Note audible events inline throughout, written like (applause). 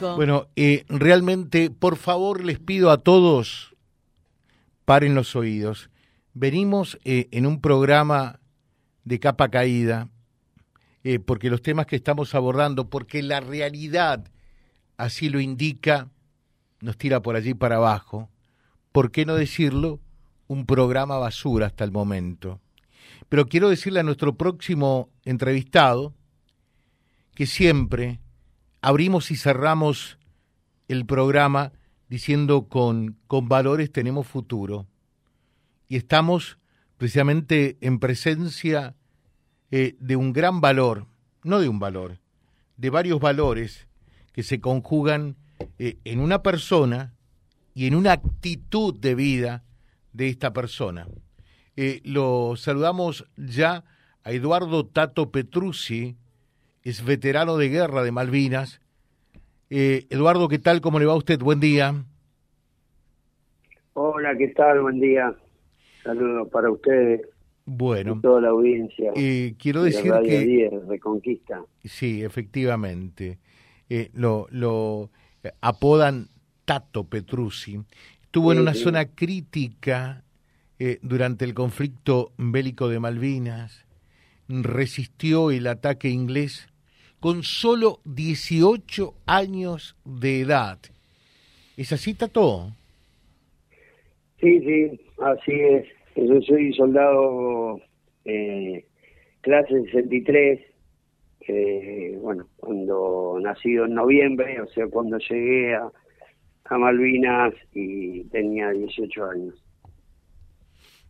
Bueno, eh, realmente, por favor, les pido a todos, paren los oídos. Venimos eh, en un programa de capa caída, eh, porque los temas que estamos abordando, porque la realidad así lo indica, nos tira por allí para abajo. ¿Por qué no decirlo? Un programa basura hasta el momento. Pero quiero decirle a nuestro próximo entrevistado que siempre abrimos y cerramos el programa diciendo con, con valores tenemos futuro. Y estamos precisamente en presencia eh, de un gran valor, no de un valor, de varios valores que se conjugan eh, en una persona y en una actitud de vida de esta persona. Eh, lo saludamos ya a Eduardo Tato Petruzzi, es veterano de guerra de Malvinas. Eh, Eduardo, ¿qué tal? ¿Cómo le va a usted? Buen día. Hola, ¿qué tal? Buen día. Saludos para ustedes. Bueno. Y toda la audiencia. Eh, quiero decir Radio que... 10, Reconquista. Sí, efectivamente. Eh, lo, lo apodan Tato Petruzzi. Estuvo en una sí. zona crítica eh, durante el conflicto bélico de Malvinas. Resistió el ataque inglés con solo 18 años de edad. ¿Es así, Tato? Sí, sí, así es. Yo soy soldado eh, clase 63. eh, bueno, cuando nacido en noviembre, o sea, cuando llegué a, a Malvinas y tenía 18 años.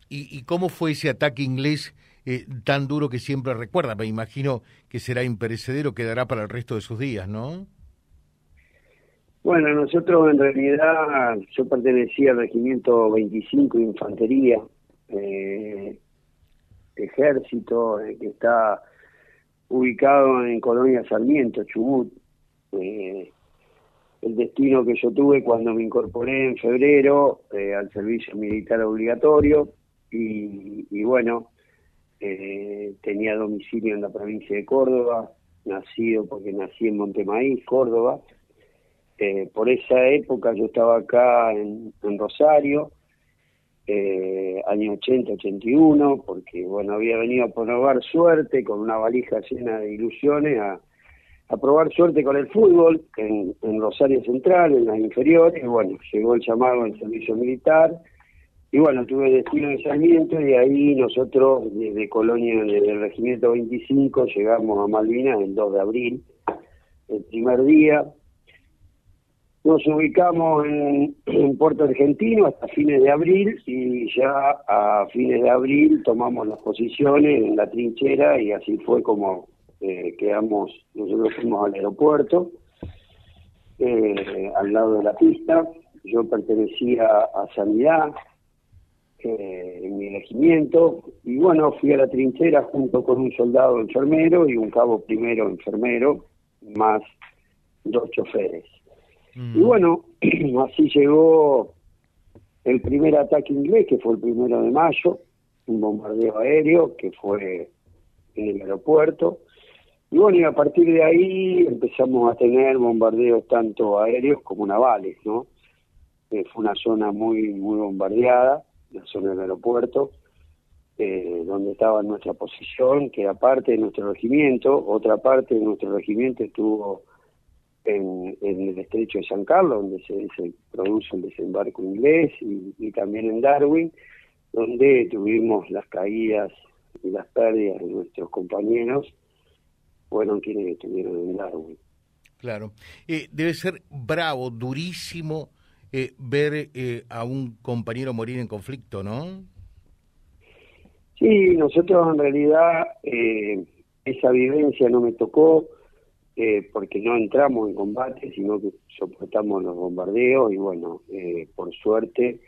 ¿Y, y cómo fue ese ataque inglés eh, tan duro que siempre recuerda? Me imagino que será imperecedero, quedará para el resto de sus días, ¿no? Bueno, nosotros en realidad, yo pertenecía al regimiento 25 de Infantería, eh, ejército, eh, que está ubicado en Colonia Sarmiento, Chubut. Eh, el destino que yo tuve cuando me incorporé en febrero eh, al servicio militar obligatorio y bueno, eh, tenía domicilio en la provincia de Córdoba, nacido porque nací en Montemaíz, Córdoba. Eh, por esa época yo estaba acá en, en Rosario, eh, año 80-81, porque bueno, había venido a probar suerte con una valija llena de ilusiones a, probar suerte con el fútbol en, Rosario Central, en las inferiores, bueno, llegó el llamado al servicio militar, y bueno, tuve destino en Sarmiento, y de ahí nosotros, desde Colonia, desde el Regimiento 25, llegamos a Malvinas el 2 de abril, el primer día, nos ubicamos en, en Puerto Argentino hasta fines de abril y ya a fines de abril tomamos las posiciones en la trinchera y así fue como eh, quedamos, nosotros fuimos al aeropuerto, eh, al lado de la pista, yo pertenecía a Sanidad, eh, en mi regimiento, y bueno, fui a la trinchera junto con un soldado enfermero y un cabo primero enfermero, más dos choferes. Y bueno, (clears throat) así llegó el primer ataque inglés, que fue el primero de mayo, un bombardeo aéreo que fue en el aeropuerto. Y bueno, y a partir de ahí empezamos a tener bombardeos tanto aéreos como navales, ¿no? Eh, fue una zona muy, muy bombardeada, la zona del aeropuerto, eh, donde estaba nuestra posición, que era parte de nuestro regimiento, otra parte de nuestro regimiento estuvo en, en el estrecho de San Carlos, donde se, produce el desembarco inglés, y, y también en Darwin, donde tuvimos las caídas y las pérdidas de nuestros compañeros, fueron quienes estuvieron en Darwin. Claro. Eh, debe ser bravo, durísimo eh, ver eh, a un compañero morir en conflicto, ¿no? Sí, nosotros en realidad eh, esa vivencia no me tocó eh, porque no entramos en combate, sino que soportamos los bombardeos y bueno, eh, por suerte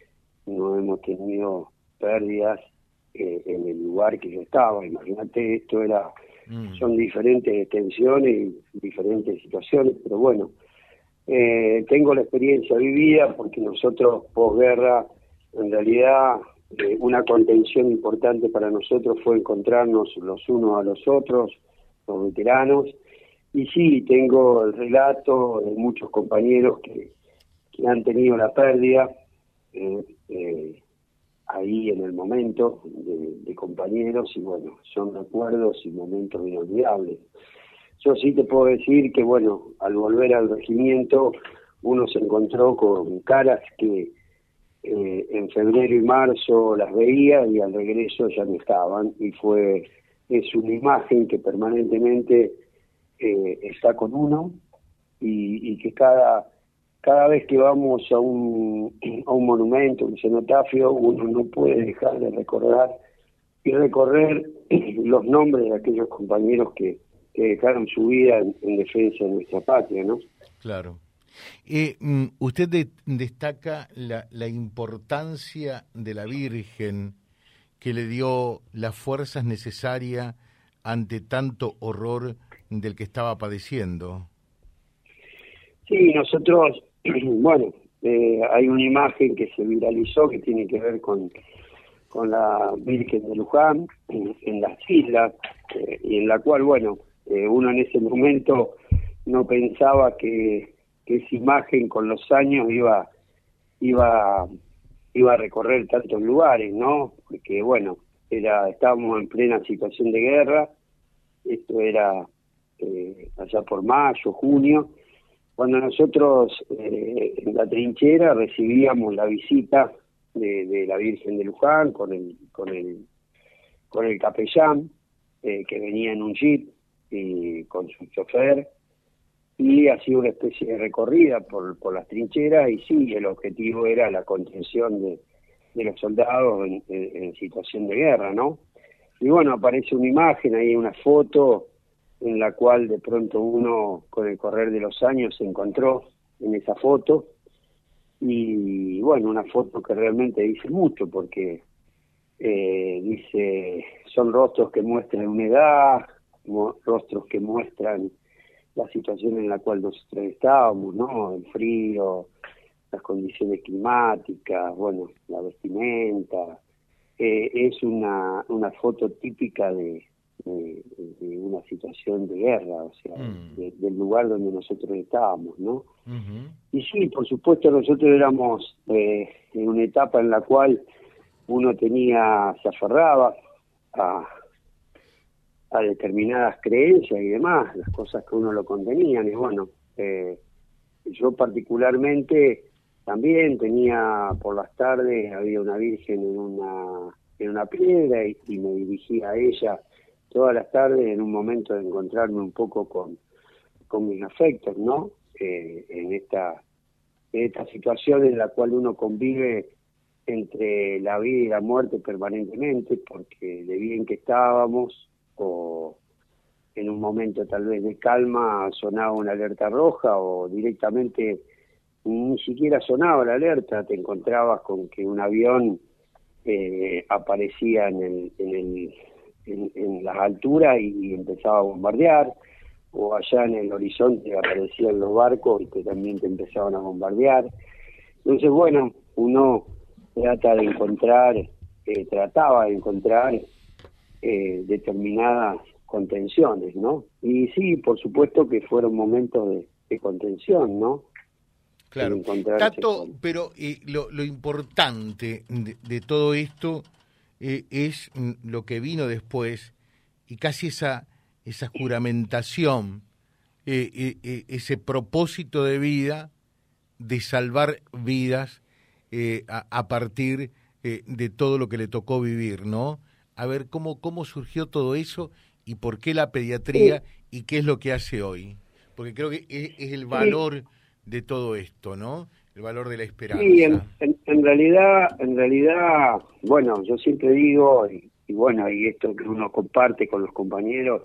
no hemos tenido pérdidas eh, en el lugar que yo estaba. Imagínate, esto era, Mm. son diferentes extensiones y diferentes situaciones, pero bueno, eh, tengo la experiencia vivida porque nosotros posguerra, en realidad eh, una contención importante para nosotros fue encontrarnos los unos a los otros, los veteranos, y sí, tengo el relato de muchos compañeros que, que han tenido la pérdida eh, eh, ahí en el momento de, compañeros y bueno, son recuerdos y momentos inolvidables. Yo sí te puedo decir que bueno, al volver al regimiento uno se encontró con caras que eh, en febrero y marzo las veía y al regreso ya no estaban. Y fue es una imagen que permanentemente eh, está con uno y, que cada cada vez que vamos a un, a un monumento, un cenotafio, uno no puede dejar de recordar y recorrer (clears throat) los nombres de aquellos compañeros que, dejaron su vida en, defensa de nuestra patria, ¿no? Claro. Eh, mm, usted destaca la, la importancia de la Virgen que le dio las fuerzas necesarias ante tanto horror del que estaba padeciendo. Sí, nosotros, (clears throat) bueno, eh, hay una imagen que se viralizó que tiene que ver con, con la Virgen de Luján en, las islas eh, y en la cual, bueno, eh, uno en ese momento no pensaba que, esa imagen con los años iba iba iba a recorrer tantos lugares, ¿no? Porque bueno, era estábamos en plena situación de guerra, esto era eh, allá por mayo, junio, cuando nosotros eh, en la trinchera recibíamos la visita de, la Virgen de Luján con el con el con el capellán que venía en un jeep y con su chofer y hacía una especie de recorrida por, por las trincheras y sí, el objetivo era la contención de, de los soldados en, en, situación de guerra, ¿no? Y bueno, aparece una imagen, ahí una foto en la cual de pronto uno con el correr de los años se encontró en esa foto y bueno, una foto que realmente dice mucho porque eh, dice, son rostros que muestran una edad, rostros que muestran la situación en la cual nosotros estábamos, ¿no? El frío, las condiciones climáticas, bueno, la vestimenta. Eh, es una, una foto típica de, de, una situación de guerra, o sea, mm. del lugar donde nosotros estábamos, ¿no? Y sí, por supuesto nosotros éramos eh, en una etapa en la cual uno tenía, se aferraba a, a determinadas creencias y demás, las cosas que uno lo contenían, y bueno, eh, yo particularmente también tenía por las tardes, había una virgen en una, en una piedra y, me dirigía a ella todas las tardes en un momento de encontrarme un poco con, con mis afectos, ¿no? Eh, en esta en esta situación en la cual uno convive entre la vida y la muerte permanentemente, porque de bien que estábamos, o en un momento tal vez de calma sonaba una alerta roja, o directamente ni siquiera sonaba la alerta, te encontrabas con que un avión eh, aparecía en, el, en, el, en, las alturas y, empezaba a bombardear, o allá en el horizonte aparecían los barcos y que también te empezaban a bombardear. Entonces, bueno, uno trata de encontrar, eh, trataba de encontrar eh, determinadas contenciones, ¿no? Y sí, por supuesto que fueron momentos de, de contención, ¿no? Claro. Tato, pero eh, lo, lo, importante de, todo esto eh, es mm, lo que vino después y casi esa, esa juramentación, eh, ese propósito de vida de salvar vidas a, a, partir de todo lo que le tocó vivir, ¿no? A ver cómo, cómo surgió todo eso y por qué la pediatría y qué es lo que hace hoy. Porque creo que es, el valor de todo esto, ¿no? El valor de la esperanza. Sí, en, realidad, en realidad, bueno, yo siempre digo, y, bueno, y esto que uno comparte con los compañeros,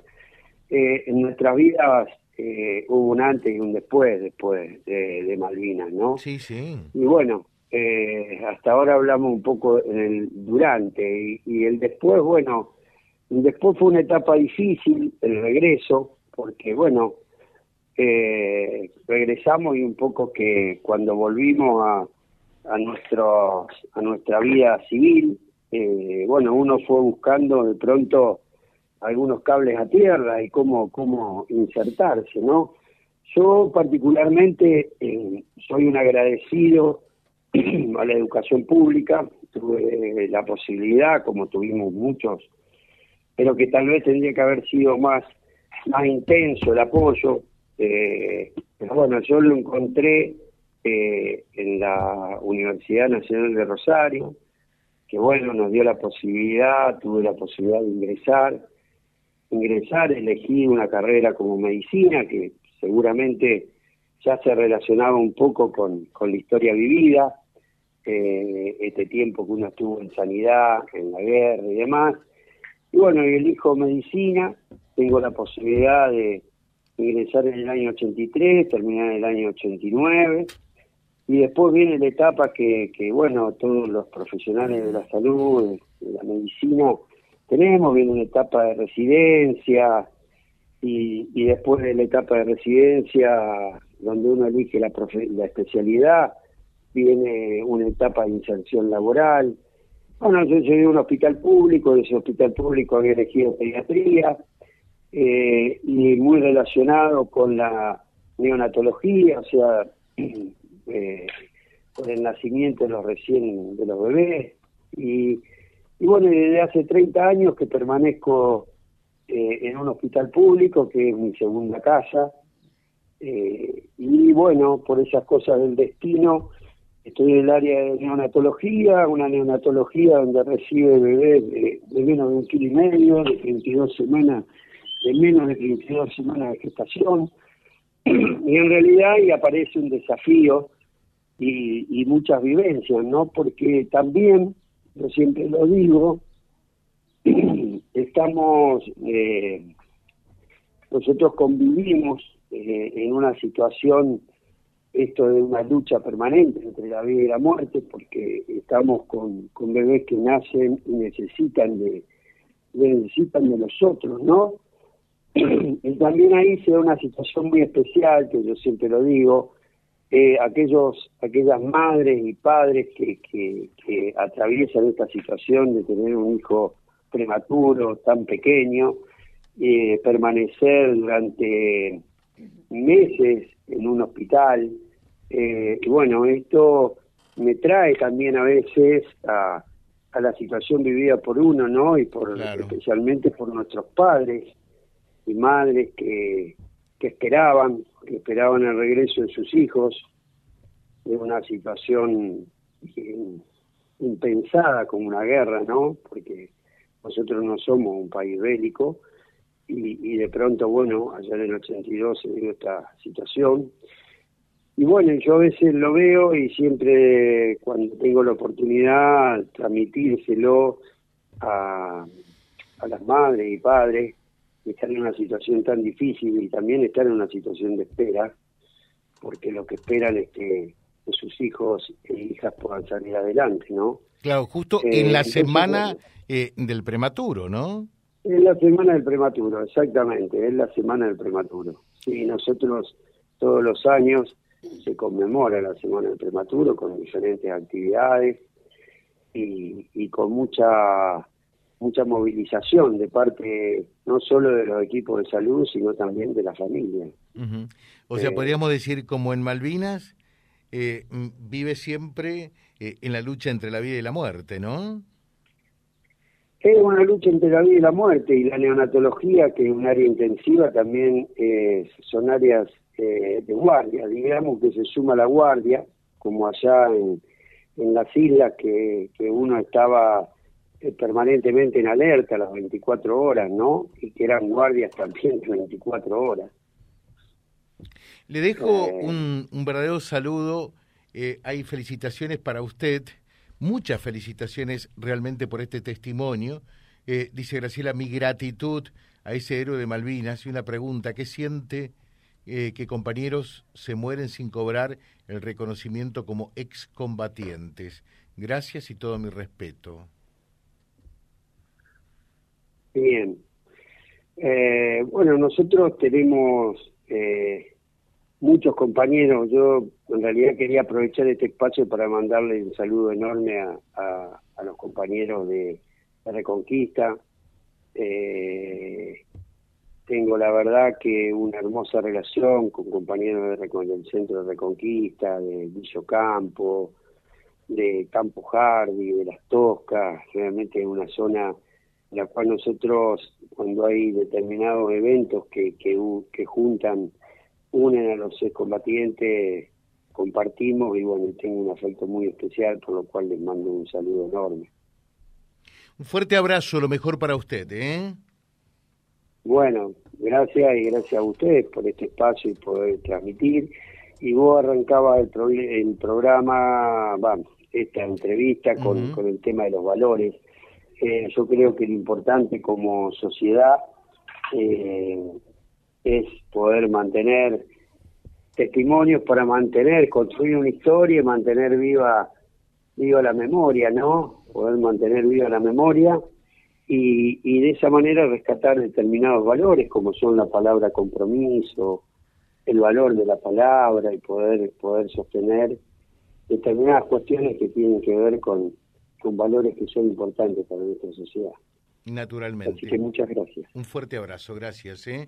eh, en nuestras vidas eh, hubo un antes y un después, después de, Malvinas, ¿no? Sí, sí. Y bueno, eh, hasta ahora hablamos un poco durante y, el después, bueno, después fue una etapa difícil, el regreso, porque bueno, eh, regresamos y un poco que cuando volvimos a, a, a nuestra vida civil, eh, bueno, uno fue buscando de pronto algunos cables a tierra y cómo, cómo insertarse, ¿no? Yo particularmente eh, soy un agradecido (clears throat) a la educación pública, tuve la posibilidad, como tuvimos muchos, pero que tal vez tendría que haber sido más, más intenso el apoyo. Eh, pero bueno, yo lo encontré eh, en la Universidad Nacional de Rosario, que bueno, nos dio la posibilidad, tuve la posibilidad de ingresar. Ingresar, elegí una carrera como medicina, que seguramente ya se relacionaba un poco con, con la historia vivida, eh, este tiempo que uno estuvo en sanidad, en la guerra y demás. Y bueno, elijo medicina, tengo la posibilidad de ingresar en el año 83, terminar en el año 89, y después viene la etapa que, que bueno, todos los profesionales de la salud, de la medicina, tenemos, viene una etapa de residencia, y, y después de la etapa de residencia, donde uno elige la, la especialidad, viene una etapa de inserción laboral. Bueno, yo llegué a un hospital público, de ese hospital público había elegido pediatría, eh, y muy relacionado con la neonatología, o sea, (clears throat) eh, con el nacimiento de los recién de los bebés. Y, y bueno, desde hace 30 años que permanezco eh, en un hospital público, que es mi segunda casa. Y bueno, por esas cosas del destino, estoy en el área de neonatología, una neonatología donde recibe bebés de, menos de un kilo y medio, de 32 semanas, de menos de 32 semanas de gestación. (clears throat) y en realidad ahí aparece un desafío y, muchas vivencias, ¿no? Porque también, yo siempre lo digo, (clears throat) estamos, eh, nosotros convivimos eh, en una situación, esto de una lucha permanente entre la vida y la muerte, porque estamos con, con bebés que nacen y necesitan de, necesitan de nosotros, ¿no? (clears throat) y también ahí se da una situación muy especial, que yo siempre lo digo, eh, aquellos, aquellas madres y padres que, que, que atraviesan esta situación de tener un hijo prematuro, tan pequeño, eh, permanecer durante meses en un hospital. Eh, y bueno, esto me trae también a veces a, a, la situación vivida por uno, ¿no? Y por especialmente por nuestros padres y madres que, que esperaban, que esperaban el regreso de sus hijos de una situación impensada como una guerra, ¿no? Porque nosotros no somos un país bélico y, de pronto, bueno, allá en el 82 se dio esta situación. Y bueno, yo a veces lo veo y siempre cuando tengo la oportunidad transmitírselo a, a las madres y padres que están en una situación tan difícil y también están en una situación de espera, porque lo que esperan es que, sus hijos e hijas puedan salir adelante, ¿no? Claro, justo en la eh, semana... Eh, del prematuro, ¿no? Es la semana del prematuro, exactamente, es la semana del prematuro. Sí, nosotros todos los años se conmemora la semana del prematuro con diferentes actividades y, y con mucha mucha movilización de parte no solo de los equipos de salud, sino también de la familia. O sea, eh, podríamos decir como en Malvinas, eh, vive siempre en la lucha entre la vida y la muerte, ¿no? Es una lucha entre la vida y la muerte y la neonatología, que es un área intensiva, también eh, son áreas eh, de guardia, digamos que se suma la guardia, como allá en, las islas que, uno estaba eh, permanentemente en alerta las 24 horas, ¿no? Y que eran guardias también 24 horas. Le dejo un, un verdadero saludo, hay felicitaciones para usted Muchas felicitaciones realmente por este testimonio. Eh, dice Graciela, mi gratitud a ese héroe de Malvinas. Y una pregunta, ¿qué siente eh, que compañeros se mueren sin cobrar el reconocimiento como excombatientes? Gracias y todo mi respeto. Bien. Eh, bueno, nosotros tenemos muchos compañeros. Yo en realidad quería aprovechar este espacio para mandarle un saludo enorme a, a, los compañeros de, la Reconquista, Eh, tengo la verdad que una hermosa relación con compañeros del Centro de Reconquista, de Villo Campo, de Campo Hardy, de Las Toscas, realmente es una zona en la cual nosotros cuando hay determinados eventos que, que, que juntan, unen a los combatientes, compartimos y bueno, tengo un afecto muy especial, por lo cual les mando un saludo enorme. Un fuerte abrazo, lo mejor para usted, ¿eh? Bueno, gracias y gracias a ustedes por este espacio y poder transmitir. Y vos arrancabas el, el programa, vamos, esta entrevista con, con el tema de los valores. Eh, yo creo que lo importante como sociedad eh, es poder mantener testimonios para mantener, construir una historia y mantener viva, viva la memoria, ¿no? Poder mantener viva la memoria y, y de esa manera rescatar determinados valores como son la palabra compromiso, el valor de la palabra y poder, poder sostener determinadas cuestiones que tienen que ver con, con valores que son importantes para nuestra sociedad. Naturalmente. Así que muchas gracias. Un fuerte abrazo, gracias. ¿eh?